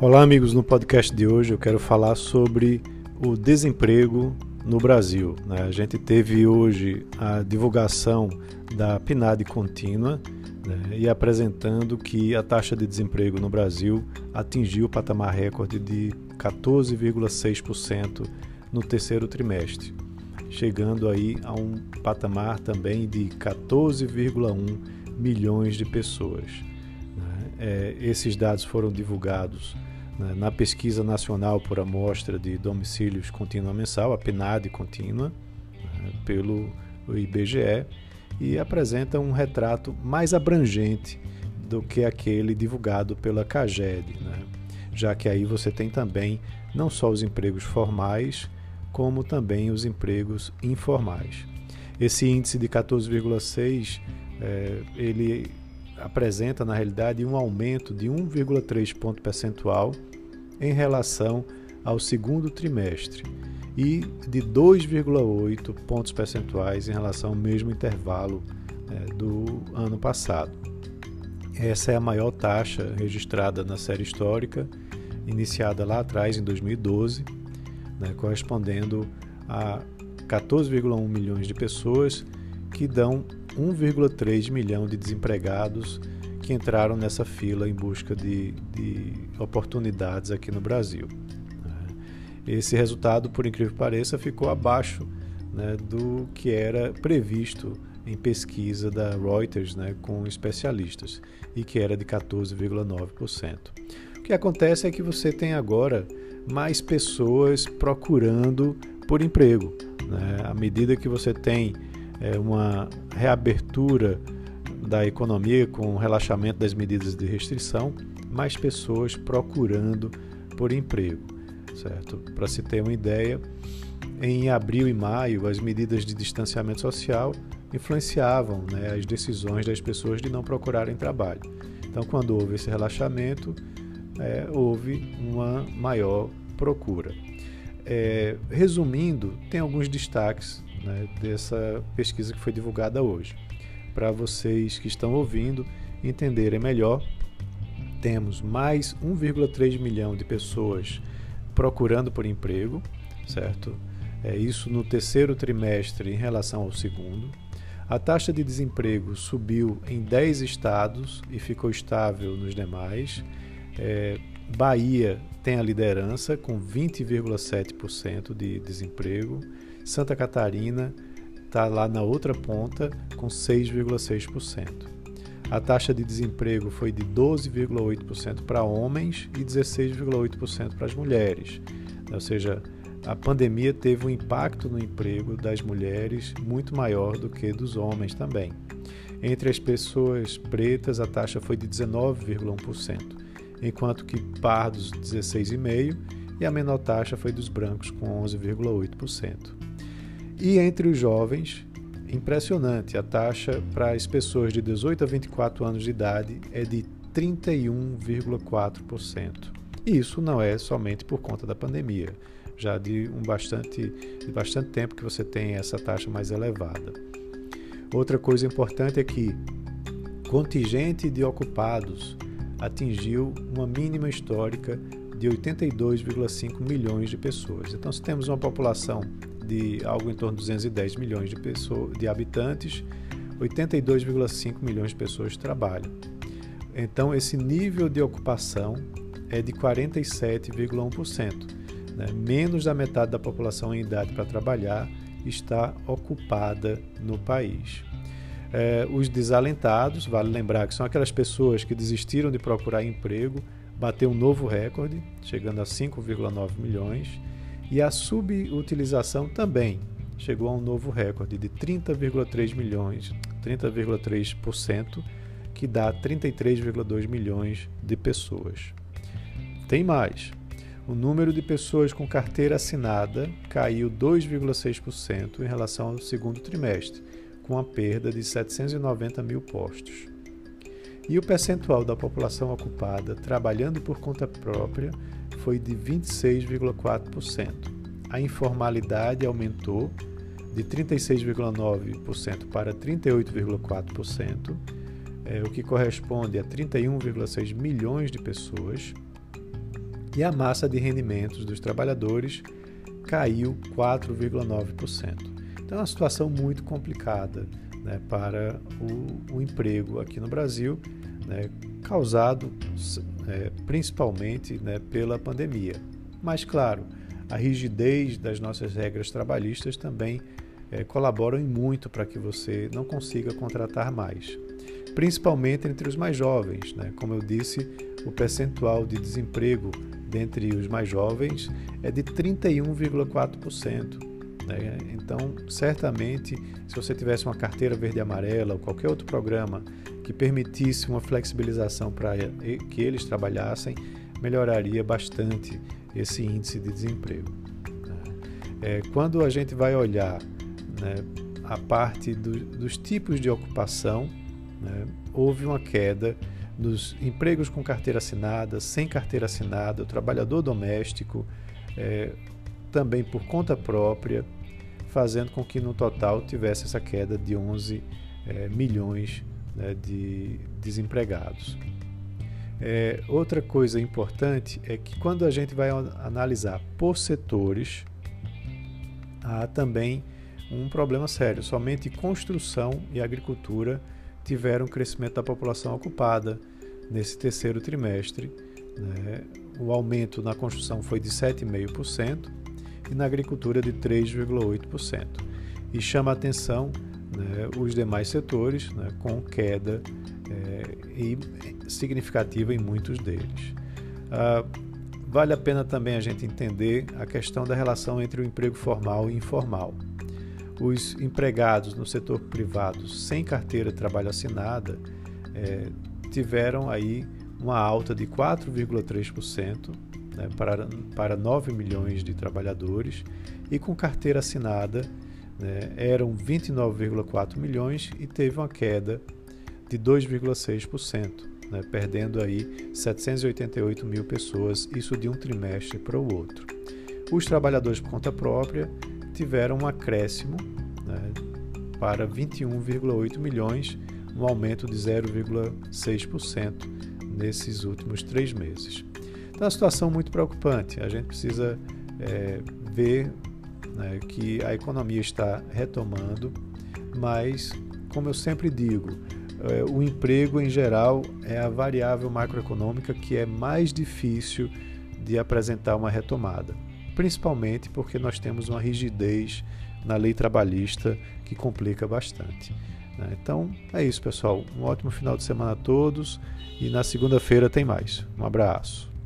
Olá, amigos. No podcast de hoje eu quero falar sobre o desemprego no Brasil. Né? A gente teve hoje a divulgação da PNAD contínua né? e apresentando que a taxa de desemprego no Brasil atingiu o patamar recorde de 14,6% no terceiro trimestre, chegando aí a um patamar também de 14,1 milhões de pessoas. Né? É, esses dados foram divulgados na pesquisa nacional por amostra de domicílios contínua mensal, a PNAD contínua, né, pelo IBGE, e apresenta um retrato mais abrangente do que aquele divulgado pela CAGED, né, já que aí você tem também não só os empregos formais, como também os empregos informais. Esse índice de 14,6 é, ele apresenta na realidade um aumento de 1,3 ponto percentual em relação ao segundo trimestre e de 2,8 pontos percentuais em relação ao mesmo intervalo é, do ano passado. Essa é a maior taxa registrada na série histórica, iniciada lá atrás, em 2012, né, correspondendo a 14,1 milhões de pessoas, que dão 1,3 milhão de desempregados que entraram nessa fila em busca de, de oportunidades aqui no Brasil. Né? Esse resultado, por incrível que pareça, ficou abaixo né, do que era previsto em pesquisa da Reuters né, com especialistas e que era de 14,9%. O que acontece é que você tem agora mais pessoas procurando por emprego. Né? À medida que você tem é, uma reabertura da economia com o relaxamento das medidas de restrição, mais pessoas procurando por emprego, certo? Para se ter uma ideia, em abril e maio, as medidas de distanciamento social influenciavam né, as decisões das pessoas de não procurarem trabalho. Então, quando houve esse relaxamento, é, houve uma maior procura. É, resumindo, tem alguns destaques né, dessa pesquisa que foi divulgada hoje para vocês que estão ouvindo entenderem melhor. Temos mais 1,3 milhão de pessoas procurando por emprego, certo? É isso no terceiro trimestre em relação ao segundo. A taxa de desemprego subiu em 10 estados e ficou estável nos demais. É, Bahia tem a liderança com 20,7% de desemprego. Santa Catarina está lá na outra ponta com 6,6%. A taxa de desemprego foi de 12,8% para homens e 16,8% para as mulheres. Ou seja, a pandemia teve um impacto no emprego das mulheres muito maior do que dos homens também. Entre as pessoas pretas, a taxa foi de 19,1%, enquanto que pardos 16,5% e a menor taxa foi dos brancos com 11,8%. E entre os jovens, impressionante, a taxa para as pessoas de 18 a 24 anos de idade é de 31,4%. E isso não é somente por conta da pandemia, já de um bastante, de bastante tempo que você tem essa taxa mais elevada. Outra coisa importante é que contingente de ocupados atingiu uma mínima histórica de 82,5 milhões de pessoas. Então, se temos uma população de algo em torno de 210 milhões de, pessoas, de habitantes, 82,5 milhões de pessoas trabalham. Então, esse nível de ocupação é de 47,1%. Né? Menos da metade da população em idade para trabalhar está ocupada no país. É, os desalentados, vale lembrar que são aquelas pessoas que desistiram de procurar emprego, bateu um novo recorde, chegando a 5,9 milhões. E a subutilização também chegou a um novo recorde de 30,3 milhões, 30,3%, que dá 33,2 milhões de pessoas. Tem mais. O número de pessoas com carteira assinada caiu 2,6% em relação ao segundo trimestre, com a perda de 790 mil postos. E o percentual da população ocupada trabalhando por conta própria foi de 26,4%. A informalidade aumentou de 36,9% para 38,4%, é, o que corresponde a 31,6 milhões de pessoas. e a massa de rendimentos dos trabalhadores caiu 4,9%. Então é uma situação muito complicada né, para o, o, emprego aqui no Brasil, né, causado é, principalmente né, pela pandemia. Mas, claro, a rigidez das nossas regras trabalhistas também é, colaboram muito para que você não consiga contratar mais, principalmente entre os mais jovens. Né? Como eu disse, o percentual de desemprego dentre os mais jovens é de 31,4%. Né? Então, certamente, se você tivesse uma carteira verde e amarela ou qualquer outro programa que permitisse uma flexibilização para que eles trabalhassem, melhoraria bastante esse índice de desemprego. Né? É, quando a gente vai olhar né, a parte do, dos tipos de ocupação, né, houve uma queda dos empregos com carteira assinada, sem carteira assinada, o trabalhador doméstico, é, também por conta própria, fazendo com que no total tivesse essa queda de 11 é, milhões né, de desempregados. É, outra coisa importante é que quando a gente vai analisar por setores, há também um problema sério. Somente construção e agricultura tiveram um crescimento da população ocupada nesse terceiro trimestre. Né? O aumento na construção foi de 7,5% e na agricultura de 3,8%. E chama atenção né, os demais setores né, com queda é, e significativa em muitos deles. Ah, vale a pena também a gente entender a questão da relação entre o emprego formal e informal. Os empregados no setor privado sem carteira de trabalho assinada é, tiveram aí uma alta de 4,3% né, para, para 9 milhões de trabalhadores e com carteira assinada né, eram 29,4 milhões e teve uma queda de 2,6%, né, perdendo aí 788 mil pessoas, isso de um trimestre para o outro. Os trabalhadores por conta própria tiveram um acréscimo né, para 21,8 milhões, um aumento de 0,6% nesses últimos três meses. Então, é uma situação muito preocupante. A gente precisa é, ver né, que a economia está retomando, mas, como eu sempre digo, é, o emprego em geral é a variável macroeconômica que é mais difícil de apresentar uma retomada, principalmente porque nós temos uma rigidez na lei trabalhista que complica bastante. Né. Então é isso, pessoal. Um ótimo final de semana a todos e na segunda-feira tem mais. Um abraço.